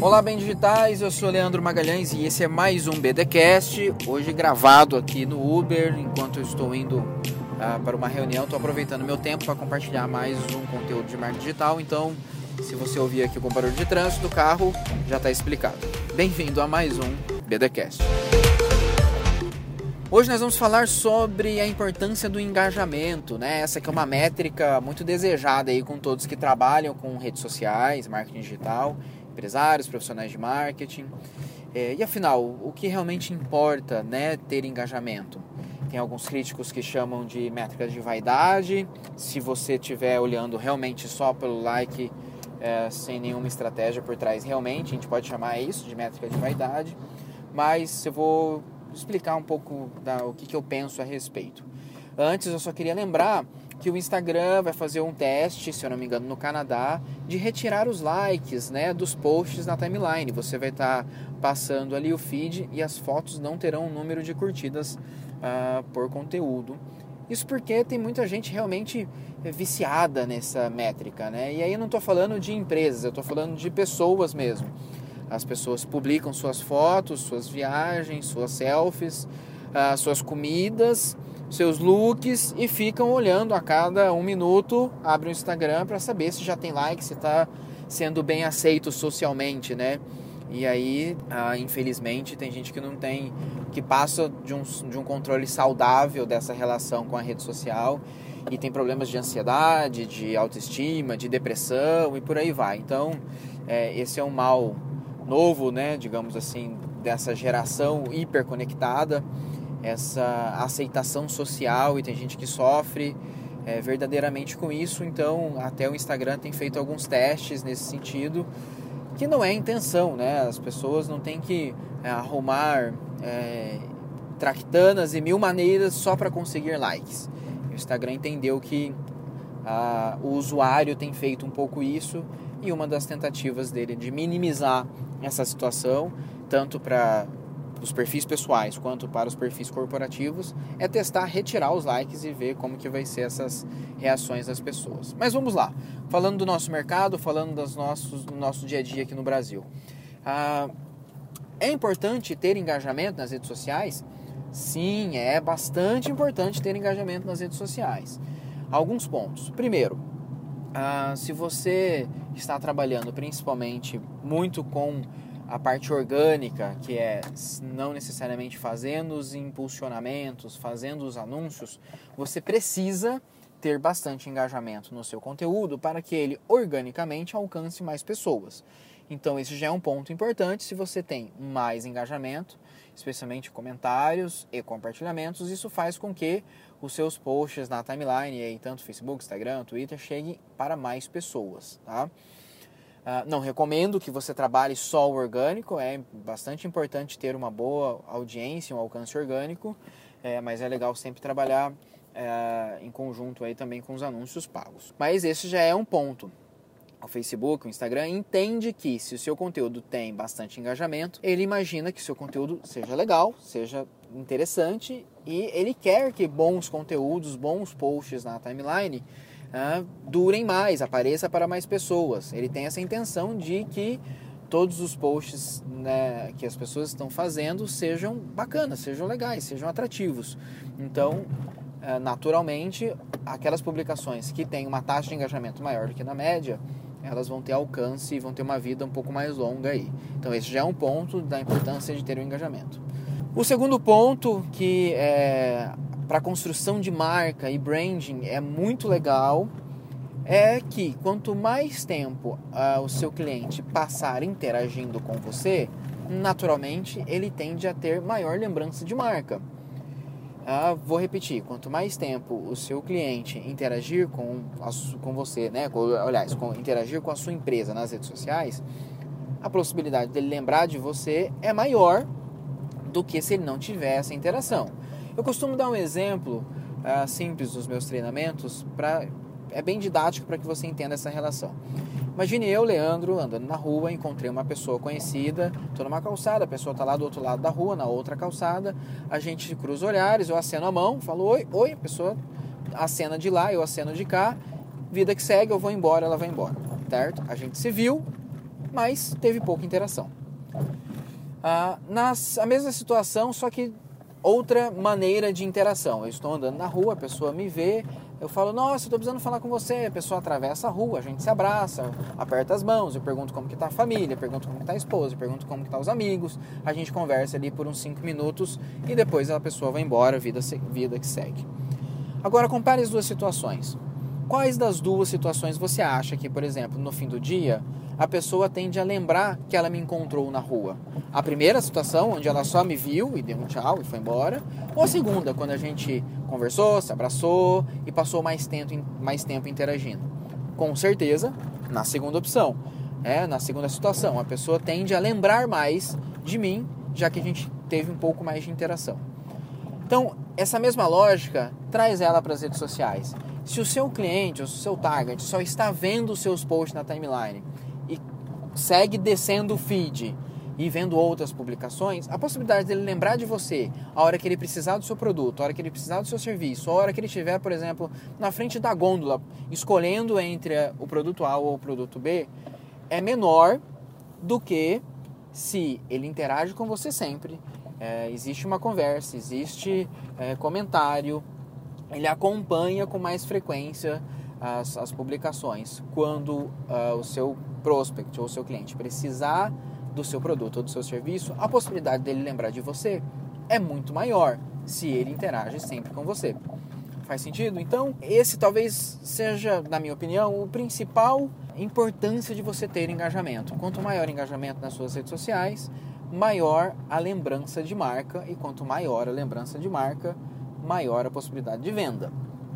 Olá, bem digitais, eu sou Leandro Magalhães e esse é mais um BDcast, hoje gravado aqui no Uber, enquanto eu estou indo uh, para uma reunião, estou aproveitando meu tempo para compartilhar mais um conteúdo de marketing digital, então se você ouvir aqui com barulho de trânsito do carro, já está explicado. Bem-vindo a mais um BDcast. Hoje nós vamos falar sobre a importância do engajamento, né? Essa que é uma métrica muito desejada aí com todos que trabalham com redes sociais, marketing digital empresários, profissionais de marketing. É, e afinal, o que realmente importa, né, ter engajamento? Tem alguns críticos que chamam de métricas de vaidade. Se você estiver olhando realmente só pelo like, é, sem nenhuma estratégia por trás, realmente a gente pode chamar isso de métrica de vaidade. Mas eu vou explicar um pouco da, o que, que eu penso a respeito. Antes, eu só queria lembrar que o Instagram vai fazer um teste, se eu não me engano, no Canadá, de retirar os likes né, dos posts na timeline. Você vai estar tá passando ali o feed e as fotos não terão um número de curtidas uh, por conteúdo. Isso porque tem muita gente realmente viciada nessa métrica, né? E aí eu não estou falando de empresas, eu estou falando de pessoas mesmo. As pessoas publicam suas fotos, suas viagens, suas selfies, uh, suas comidas seus looks e ficam olhando a cada um minuto, abre o Instagram para saber se já tem like, se está sendo bem aceito socialmente, né? E aí, ah, infelizmente, tem gente que não tem, que passa de um, de um controle saudável dessa relação com a rede social e tem problemas de ansiedade, de autoestima, de depressão e por aí vai. Então, é, esse é um mal novo, né, digamos assim, dessa geração hiperconectada essa aceitação social e tem gente que sofre é, verdadeiramente com isso. Então, até o Instagram tem feito alguns testes nesse sentido, que não é intenção, né? As pessoas não têm que é, arrumar é, tractanas e mil maneiras só para conseguir likes. O Instagram entendeu que a, o usuário tem feito um pouco isso e uma das tentativas dele de minimizar essa situação, tanto para os perfis pessoais quanto para os perfis corporativos é testar retirar os likes e ver como que vai ser essas reações das pessoas. Mas vamos lá, falando do nosso mercado, falando dos nossos, do nosso dia a dia aqui no Brasil. Ah, é importante ter engajamento nas redes sociais? Sim, é bastante importante ter engajamento nas redes sociais. Alguns pontos. Primeiro, ah, se você está trabalhando principalmente muito com a parte orgânica, que é não necessariamente fazendo os impulsionamentos, fazendo os anúncios, você precisa ter bastante engajamento no seu conteúdo para que ele organicamente alcance mais pessoas. Então, esse já é um ponto importante. Se você tem mais engajamento, especialmente comentários e compartilhamentos, isso faz com que os seus posts na timeline, aí, tanto Facebook, Instagram, Twitter, cheguem para mais pessoas. Tá? Uh, não recomendo que você trabalhe só o orgânico, é bastante importante ter uma boa audiência, um alcance orgânico, é, mas é legal sempre trabalhar é, em conjunto aí também com os anúncios pagos. Mas esse já é um ponto. O Facebook, o Instagram entende que se o seu conteúdo tem bastante engajamento, ele imagina que o seu conteúdo seja legal, seja interessante e ele quer que bons conteúdos, bons posts na timeline uh, durem mais, apareça para mais pessoas. Ele tem essa intenção de que todos os posts né, que as pessoas estão fazendo sejam bacanas, sejam legais, sejam atrativos. Então, uh, naturalmente, aquelas publicações que têm uma taxa de engajamento maior do que na média, elas vão ter alcance e vão ter uma vida um pouco mais longa aí. Então, esse já é um ponto da importância de ter o um engajamento. O segundo ponto que é para construção de marca e branding é muito legal é que quanto mais tempo uh, o seu cliente passar interagindo com você, naturalmente ele tende a ter maior lembrança de marca. Uh, vou repetir, quanto mais tempo o seu cliente interagir com, a, com você, né, com, aliás, com, interagir com a sua empresa nas redes sociais, a possibilidade dele lembrar de você é maior do que se ele não tiver essa interação. Eu costumo dar um exemplo uh, simples dos meus treinamentos, pra, é bem didático para que você entenda essa relação. Imagine eu, Leandro, andando na rua, encontrei uma pessoa conhecida, estou numa calçada, a pessoa está lá do outro lado da rua, na outra calçada, a gente cruza olhares, eu aceno a mão, falo oi, oi, a pessoa acena de lá, eu aceno de cá, vida que segue, eu vou embora, ela vai embora, certo? A gente se viu, mas teve pouca interação. Ah, nas, a mesma situação, só que outra maneira de interação. Eu estou andando na rua, a pessoa me vê, eu falo, nossa, estou precisando falar com você. A pessoa atravessa a rua, a gente se abraça, aperta as mãos, eu pergunto como que está a família, pergunto como está a esposa, pergunto como que tá os amigos. A gente conversa ali por uns 5 minutos e depois a pessoa vai embora, vida, vida que segue. Agora compare as duas situações. Quais das duas situações você acha que, por exemplo, no fim do dia, a pessoa tende a lembrar que ela me encontrou na rua? A primeira situação, onde ela só me viu e deu um tchau e foi embora, ou a segunda, quando a gente conversou, se abraçou e passou mais tempo, mais tempo interagindo? Com certeza, na segunda opção. É, na segunda situação, a pessoa tende a lembrar mais de mim, já que a gente teve um pouco mais de interação. Então, essa mesma lógica traz ela para as redes sociais. Se o seu cliente, o seu target, só está vendo os seus posts na timeline segue descendo o feed e vendo outras publicações, a possibilidade dele lembrar de você a hora que ele precisar do seu produto, a hora que ele precisar do seu serviço, a hora que ele estiver, por exemplo, na frente da gôndola, escolhendo entre o produto A ou o produto B, é menor do que se ele interage com você sempre, é, existe uma conversa, existe é, comentário, ele acompanha com mais frequência as, as publicações. Quando uh, o seu prospect ou seu cliente precisar do seu produto ou do seu serviço, a possibilidade dele lembrar de você é muito maior se ele interage sempre com você. Faz sentido? Então, esse talvez seja, na minha opinião, o principal importância de você ter engajamento. Quanto maior engajamento nas suas redes sociais, maior a lembrança de marca e quanto maior a lembrança de marca, maior a possibilidade de venda,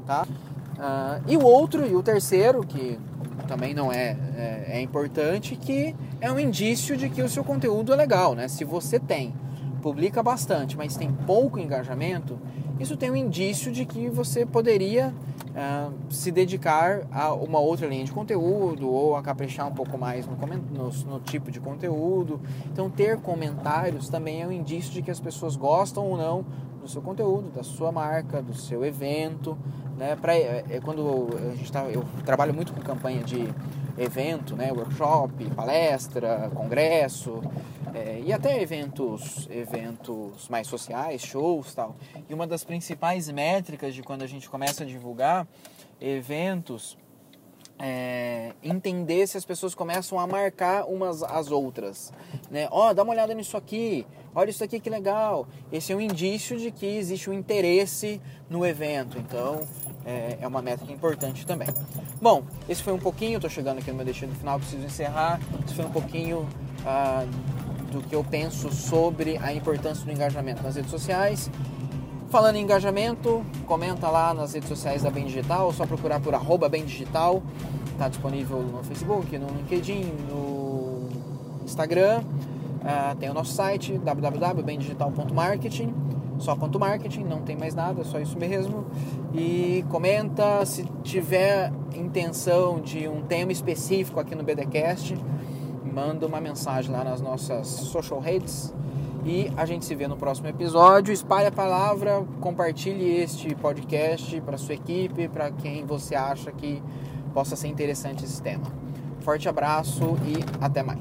tá? Uh, e o outro e o terceiro que também não é, é, é importante que é um indício de que o seu conteúdo é legal, né? Se você tem publica bastante, mas tem pouco engajamento, isso tem um indício de que você poderia uh, se dedicar a uma outra linha de conteúdo ou a caprichar um pouco mais no, no, no, tipo de conteúdo. Então, ter comentários também é um indício de que as pessoas gostam ou não do seu conteúdo, da sua marca, do seu evento. Né? Pra, é, é quando a gente tá, eu trabalho muito com campanha de evento, né? workshop, palestra, congresso é, e até eventos, eventos mais sociais, shows tal. E uma das principais métricas de quando a gente começa a divulgar eventos é, entender se as pessoas começam a marcar umas as outras, né? Ó, oh, dá uma olhada nisso aqui, olha isso aqui que legal. Esse é um indício de que existe um interesse no evento, então é, é uma métrica importante também. Bom, esse foi um pouquinho, estou chegando aqui no meu destino final, preciso encerrar. Esse foi um pouquinho ah, do que eu penso sobre a importância do engajamento nas redes sociais. Falando em engajamento, comenta lá nas redes sociais da Bem Digital, só procurar por arroba Bem Digital. Está disponível no Facebook, no LinkedIn, no Instagram. Uh, tem o nosso site www.bemdigital.marketing só ponto marketing, não tem mais nada, só isso mesmo. E comenta se tiver intenção de um tema específico aqui no BDcast, manda uma mensagem lá nas nossas social redes e a gente se vê no próximo episódio. Espalhe a palavra, compartilhe este podcast para sua equipe, para quem você acha que possa ser interessante esse tema. Forte abraço e até mais.